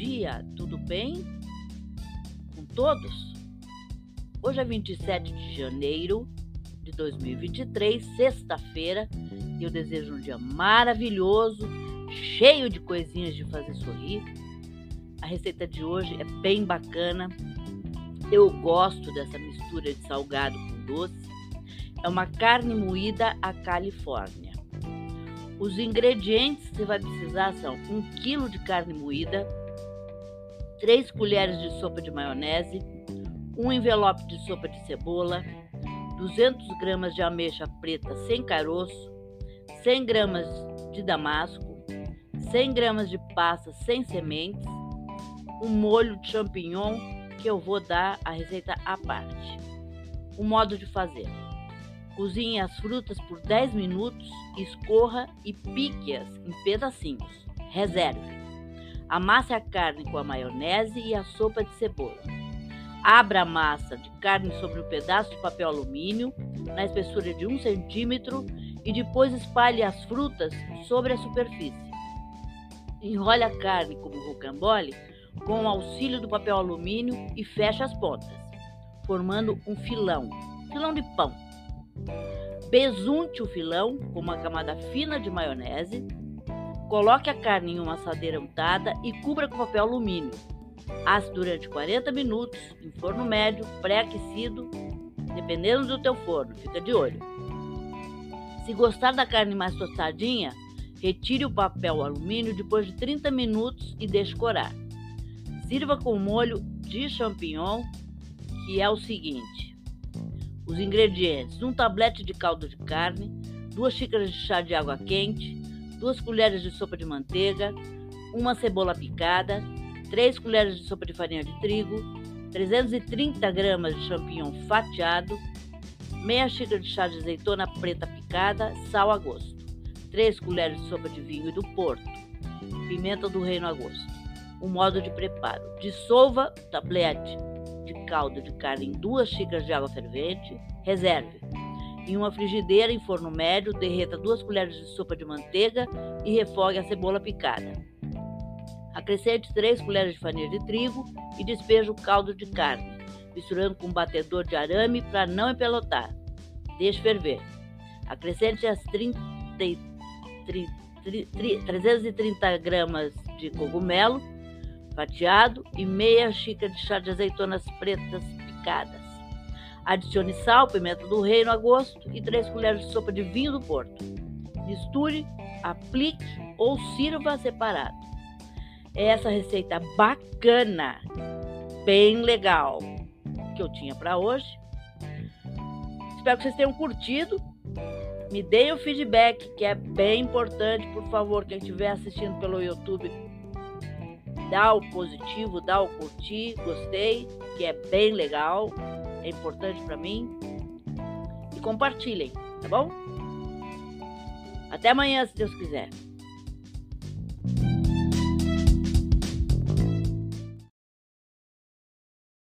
dia, tudo bem com todos? Hoje é 27 de janeiro de 2023, sexta-feira, e eu desejo um dia maravilhoso, cheio de coisinhas de fazer sorrir. A receita de hoje é bem bacana. Eu gosto dessa mistura de salgado com doce. É uma carne moída à Califórnia. Os ingredientes que você vai precisar são 1 kg de carne moída, 3 colheres de sopa de maionese, um envelope de sopa de cebola, 200 gramas de ameixa preta sem caroço, 100 gramas de damasco, 100 gramas de passa sem sementes, um molho de champignon que eu vou dar a receita à parte. O modo de fazer. Cozinhe as frutas por 10 minutos, escorra e pique-as em pedacinhos. Reserve. Amasse a carne com a maionese e a sopa de cebola. Abra a massa de carne sobre um pedaço de papel alumínio na espessura de 1 centímetro e depois espalhe as frutas sobre a superfície. Enrole a carne como rocambole com o auxílio do papel alumínio e feche as pontas, formando um filão, filão de pão. Besunte o filão com uma camada fina de maionese. Coloque a carne em uma assadeira untada e cubra com papel alumínio. Asse durante 40 minutos em forno médio, pré-aquecido, dependendo do teu forno, fica de olho. Se gostar da carne mais tostadinha, retire o papel alumínio depois de 30 minutos e deixe corar. Sirva com molho de champignon, que é o seguinte: os ingredientes: um tablete de caldo de carne, duas xícaras de chá de água quente, duas colheres de sopa de manteiga, uma cebola picada, três colheres de sopa de farinha de trigo, 330 gramas de champignon fatiado, meia xícara de chá de azeitona preta picada, sal a gosto, três colheres de sopa de vinho do Porto, pimenta do reino a gosto. O modo de preparo: dissolva o tablete de caldo de carne em duas xícaras de água fervente, reserve. Em uma frigideira em forno médio, derreta duas colheres de sopa de manteiga e refogue a cebola picada. Acrescente três colheres de farinha de trigo e despeje o caldo de carne, misturando com um batedor de arame para não empelotar. Deixe ferver. Acrescente as 30, 30, 330 gramas de cogumelo fatiado e meia xícara de chá de azeitonas pretas picadas. Adicione sal, pimenta do reino a gosto e 3 colheres de sopa de vinho do Porto. Misture, aplique ou sirva separado. É essa receita bacana, bem legal que eu tinha para hoje. Espero que vocês tenham curtido. Me deem o feedback, que é bem importante, por favor, quem estiver assistindo pelo YouTube, dá o positivo, dá o curtir, gostei, que é bem legal, é importante para mim. E compartilhem, tá bom? Até amanhã, se Deus quiser.